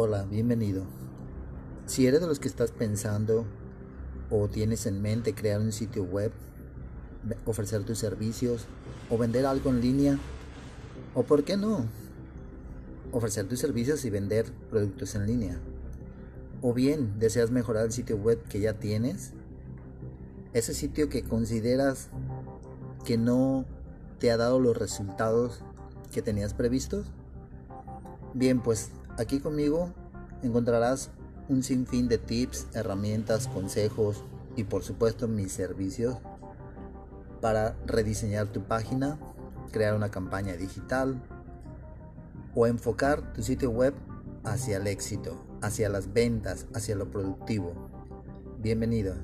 Hola, bienvenido. Si eres de los que estás pensando o tienes en mente crear un sitio web, ofrecer tus servicios o vender algo en línea, o por qué no, ofrecer tus servicios y vender productos en línea, o bien deseas mejorar el sitio web que ya tienes, ese sitio que consideras que no te ha dado los resultados que tenías previstos, Bien, pues aquí conmigo encontrarás un sinfín de tips, herramientas, consejos y por supuesto mis servicios para rediseñar tu página, crear una campaña digital o enfocar tu sitio web hacia el éxito, hacia las ventas, hacia lo productivo. Bienvenido.